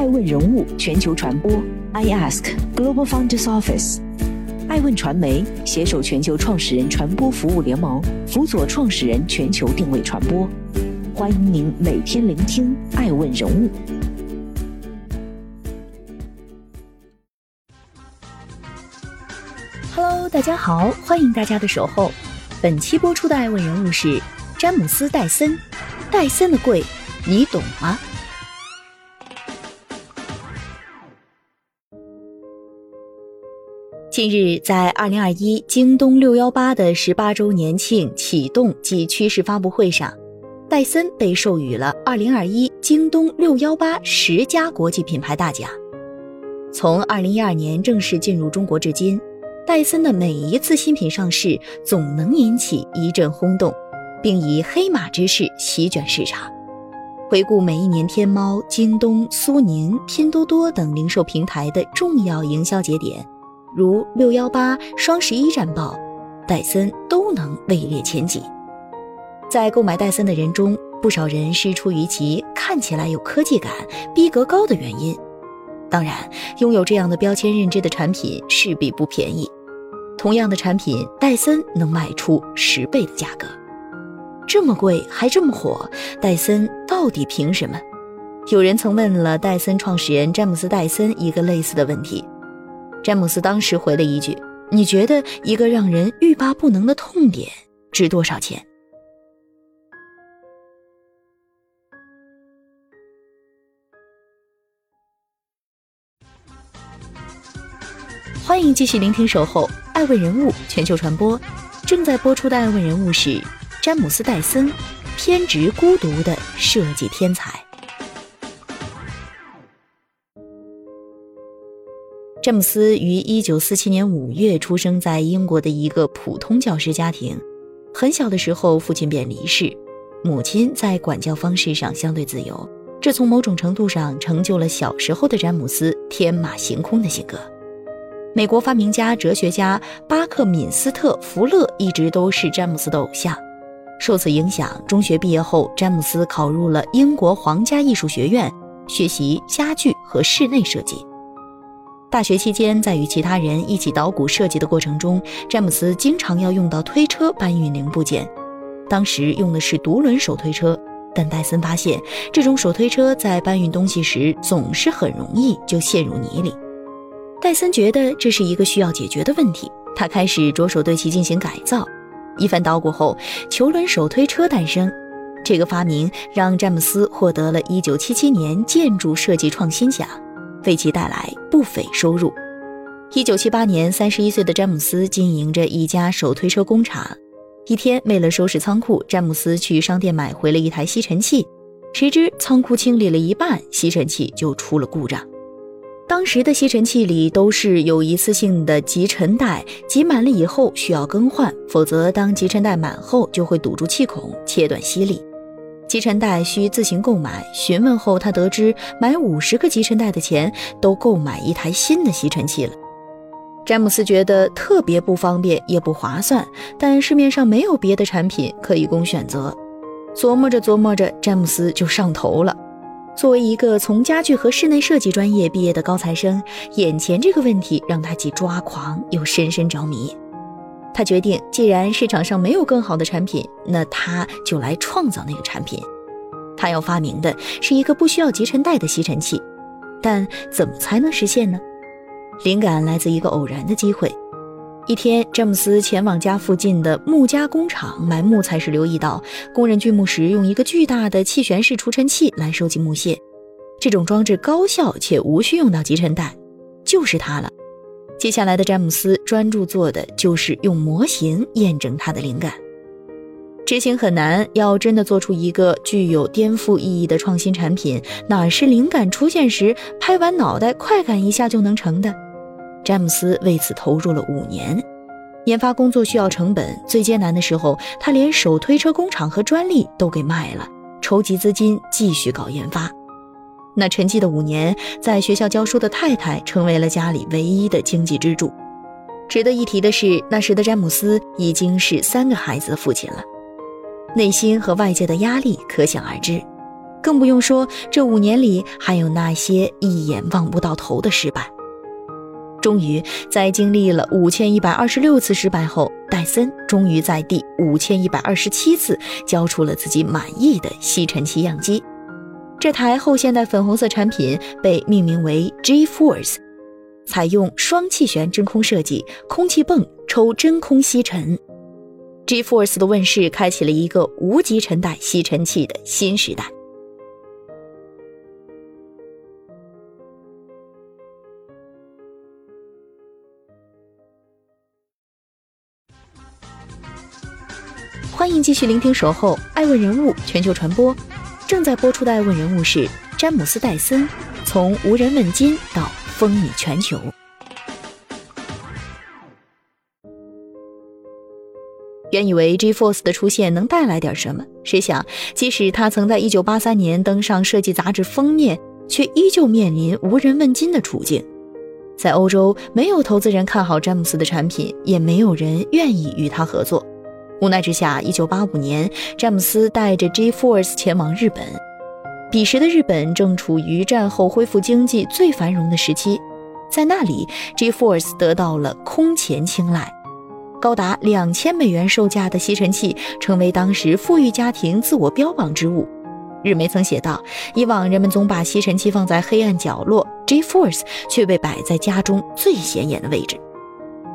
爱问人物全球传播，I Ask Global Founders Office，爱问传媒携手全球创始人传播服务联盟，辅佐创始人全球定位传播。欢迎您每天聆听爱问人物。Hello，大家好，欢迎大家的守候。本期播出的爱问人物是詹姆斯·戴森。戴森的贵，你懂吗？近日，在二零二一京东六幺八的十八周年庆启动及趋势发布会上，戴森被授予了二零二一京东六幺八十佳国际品牌大奖。从二零一二年正式进入中国至今，戴森的每一次新品上市总能引起一阵轰动，并以黑马之势席卷市场。回顾每一年天猫、京东、苏宁、拼多多等零售平台的重要营销节点。如六幺八、双十一战报，戴森都能位列前几。在购买戴森的人中，不少人是出于其看起来有科技感、逼格高的原因。当然，拥有这样的标签认知的产品势必不便宜。同样的产品，戴森能卖出十倍的价格，这么贵还这么火，戴森到底凭什么？有人曾问了戴森创始人詹姆斯·戴森一个类似的问题。詹姆斯当时回了一句：“你觉得一个让人欲罢不能的痛点值多少钱？”欢迎继续聆听《守候爱问人物全球传播》，正在播出的爱问人物是詹姆斯·戴森，偏执孤独的设计天才。詹姆斯于一九四七年五月出生在英国的一个普通教师家庭。很小的时候，父亲便离世，母亲在管教方式上相对自由，这从某种程度上成就了小时候的詹姆斯天马行空的性格。美国发明家、哲学家巴克敏斯特·福勒一直都是詹姆斯的偶像。受此影响，中学毕业后，詹姆斯考入了英国皇家艺术学院，学习家具和室内设计。大学期间，在与其他人一起捣鼓设计的过程中，詹姆斯经常要用到推车搬运零部件。当时用的是独轮手推车，但戴森发现这种手推车在搬运东西时总是很容易就陷入泥里。戴森觉得这是一个需要解决的问题，他开始着手对其进行改造。一番捣鼓后，球轮手推车诞生。这个发明让詹姆斯获得了一九七七年建筑设计创新奖。为其带来不菲收入。一九七八年，三十一岁的詹姆斯经营着一家手推车工厂。一天，为了收拾仓库，詹姆斯去商店买回了一台吸尘器。谁知仓库清理了一半，吸尘器就出了故障。当时的吸尘器里都是有一次性的集尘袋，挤满了以后需要更换，否则当集尘袋满后就会堵住气孔，切断吸力。集尘袋需自行购买。询问后，他得知买五十个集尘袋的钱都购买一台新的吸尘器了。詹姆斯觉得特别不方便，也不划算，但市面上没有别的产品可以供选择。琢磨着琢磨着，詹姆斯就上头了。作为一个从家具和室内设计专业毕业的高材生，眼前这个问题让他既抓狂又深深着迷。他决定，既然市场上没有更好的产品，那他就来创造那个产品。他要发明的是一个不需要集尘袋的吸尘器，但怎么才能实现呢？灵感来自一个偶然的机会。一天，詹姆斯前往家附近的木加工厂买木材时，留意到工人锯木时用一个巨大的气旋式除尘器来收集木屑。这种装置高效且无需用到集尘袋，就是它了。接下来的詹姆斯专注做的就是用模型验证他的灵感。执行很难，要真的做出一个具有颠覆意义的创新产品，哪是灵感出现时拍完脑袋快感一下就能成的？詹姆斯为此投入了五年。研发工作需要成本，最艰难的时候，他连手推车工厂和专利都给卖了，筹集资金继续搞研发。那沉寂的五年，在学校教书的太太成为了家里唯一的经济支柱。值得一提的是，那时的詹姆斯已经是三个孩子的父亲了，内心和外界的压力可想而知。更不用说这五年里还有那些一眼望不到头的失败。终于，在经历了五千一百二十六次失败后，戴森终于在第五千一百二十七次交出了自己满意的吸尘器样机。这台后现代粉红色产品被命名为 G Force，采用双气旋真空设计，空气泵抽真空吸尘。G Force 的问世，开启了一个无集尘带吸尘器的新时代。欢迎继续聆听《守候爱问人物全球传播》，正在播出的爱问人物是詹姆斯·戴森，从无人问津到风靡全球。原以为 G-Force 的出现能带来点什么，谁想，即使他曾在1983年登上设计杂志封面，却依旧面临无人问津的处境。在欧洲，没有投资人看好詹姆斯的产品，也没有人愿意与他合作。无奈之下，一九八五年，詹姆斯带着 G-Force 前往日本。彼时的日本正处于战后恢复经济最繁荣的时期，在那里，G-Force 得到了空前青睐。高达两千美元售价的吸尘器成为当时富裕家庭自我标榜之物。日媒曾写道：“以往人们总把吸尘器放在黑暗角落，G-Force 却被摆在家中最显眼的位置。”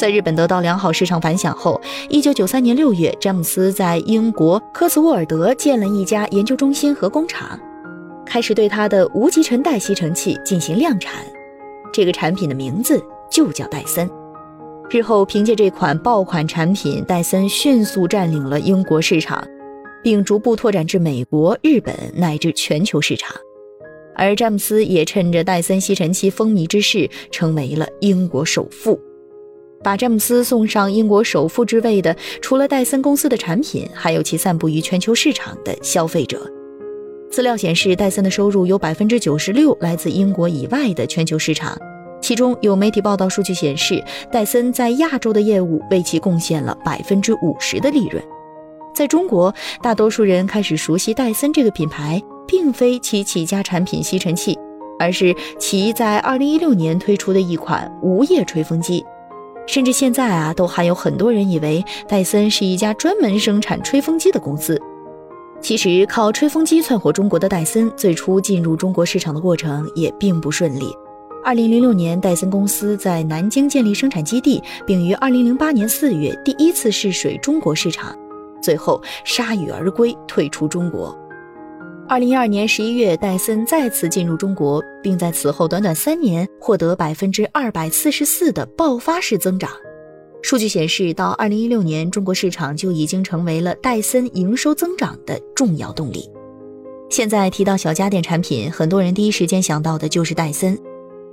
在日本得到良好市场反响后，一九九三年六月，詹姆斯在英国科茨沃尔德建了一家研究中心和工厂，开始对他的无极尘带吸尘器进行量产。这个产品的名字就叫戴森。日后凭借这款爆款产品，戴森迅速占领了英国市场，并逐步拓展至美国、日本乃至全球市场。而詹姆斯也趁着戴森吸尘器风靡之势，成为了英国首富。把詹姆斯送上英国首富之位的，除了戴森公司的产品，还有其散布于全球市场的消费者。资料显示，戴森的收入有百分之九十六来自英国以外的全球市场，其中有媒体报道数据显示，戴森在亚洲的业务为其贡献了百分之五十的利润。在中国，大多数人开始熟悉戴森这个品牌，并非其起家产品吸尘器，而是其在二零一六年推出的一款无叶吹风机。甚至现在啊，都还有很多人以为戴森是一家专门生产吹风机的公司。其实，靠吹风机窜火中国的戴森，最初进入中国市场的过程也并不顺利。二零零六年，戴森公司在南京建立生产基地，并于二零零八年四月第一次试水中国市场，最后铩羽而归，退出中国。二零一二年十一月，戴森再次进入中国，并在此后短短三年获得百分之二百四十四的爆发式增长。数据显示，到二零一六年，中国市场就已经成为了戴森营收增长的重要动力。现在提到小家电产品，很多人第一时间想到的就是戴森。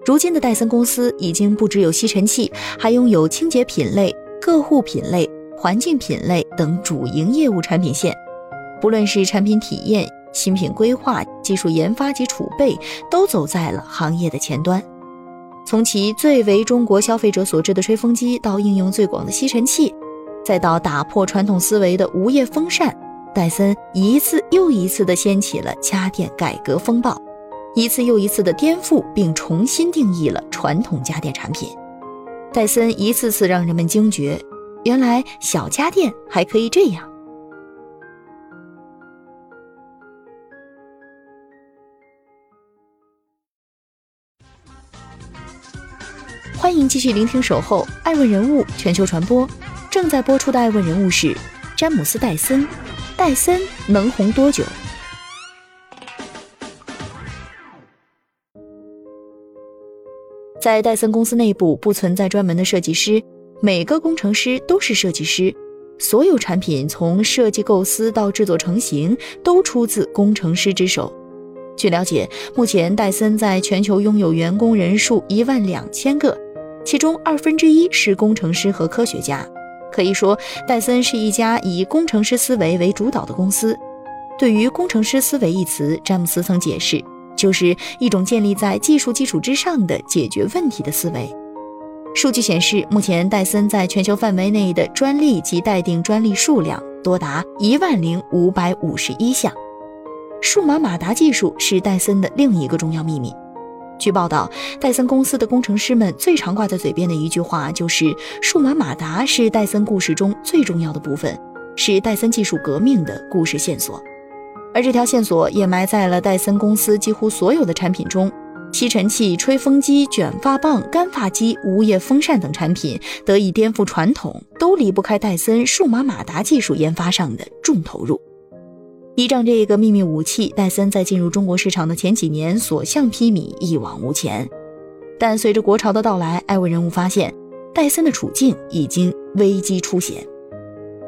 如今的戴森公司已经不只有吸尘器，还拥有清洁品类、个护品类、环境品类等主营业务产品线。不论是产品体验，新品规划、技术研发及储备都走在了行业的前端。从其最为中国消费者所知的吹风机，到应用最广的吸尘器，再到打破传统思维的无叶风扇，戴森一次又一次地掀起了家电改革风暴，一次又一次地颠覆并重新定义了传统家电产品。戴森一次次让人们惊觉，原来小家电还可以这样。继续聆听《守候爱问人物全球传播》，正在播出的爱问人物是詹姆斯·戴森。戴森能红多久？在戴森公司内部不存在专门的设计师，每个工程师都是设计师，所有产品从设计构思到制作成型都出自工程师之手。据了解，目前戴森在全球拥有员工人数一万两千个。其中二分之一是工程师和科学家，可以说戴森是一家以工程师思维为主导的公司。对于“工程师思维”一词，詹姆斯曾解释，就是一种建立在技术基础之上的解决问题的思维。数据显示，目前戴森在全球范围内的专利及待定专利数量多达一万零五百五十一项。数码马达技术是戴森的另一个重要秘密。据报道，戴森公司的工程师们最常挂在嘴边的一句话就是：“数码马达是戴森故事中最重要的部分，是戴森技术革命的故事线索。”而这条线索也埋在了戴森公司几乎所有的产品中。吸尘器、吹风机、卷发棒、干发机、无叶风扇等产品得以颠覆传统，都离不开戴森数码马达技术研发上的重投入。依仗这个秘密武器，戴森在进入中国市场的前几年所向披靡，一往无前。但随着国潮的到来，艾问人物发现，戴森的处境已经危机初显。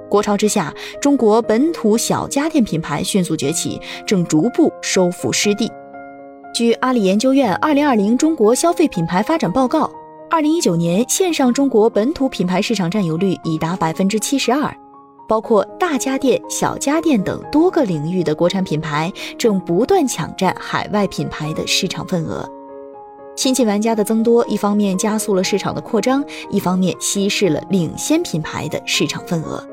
国潮之下，中国本土小家电品牌迅速崛起，正逐步收复失地。据阿里研究院《二零二零中国消费品牌发展报告》，二零一九年线上中国本土品牌市场占有率已达百分之七十二，包括大家电、小家电等多个领域的国产品牌正不断抢占海外品牌的市场份额。新进玩家的增多，一方面加速了市场的扩张，一方面稀释了领先品牌的市场份额。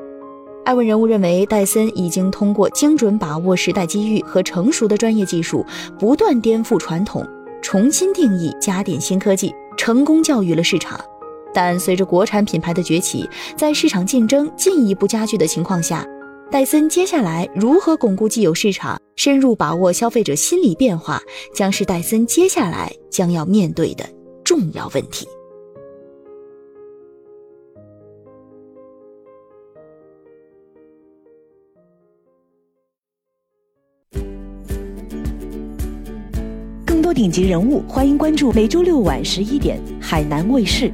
艾问人物认为，戴森已经通过精准把握时代机遇和成熟的专业技术，不断颠覆传统，重新定义家电新科技，成功教育了市场。但随着国产品牌的崛起，在市场竞争进一步加剧的情况下，戴森接下来如何巩固既有市场，深入把握消费者心理变化，将是戴森接下来将要面对的重要问题。更多顶级人物，欢迎关注每周六晚十一点海南卫视，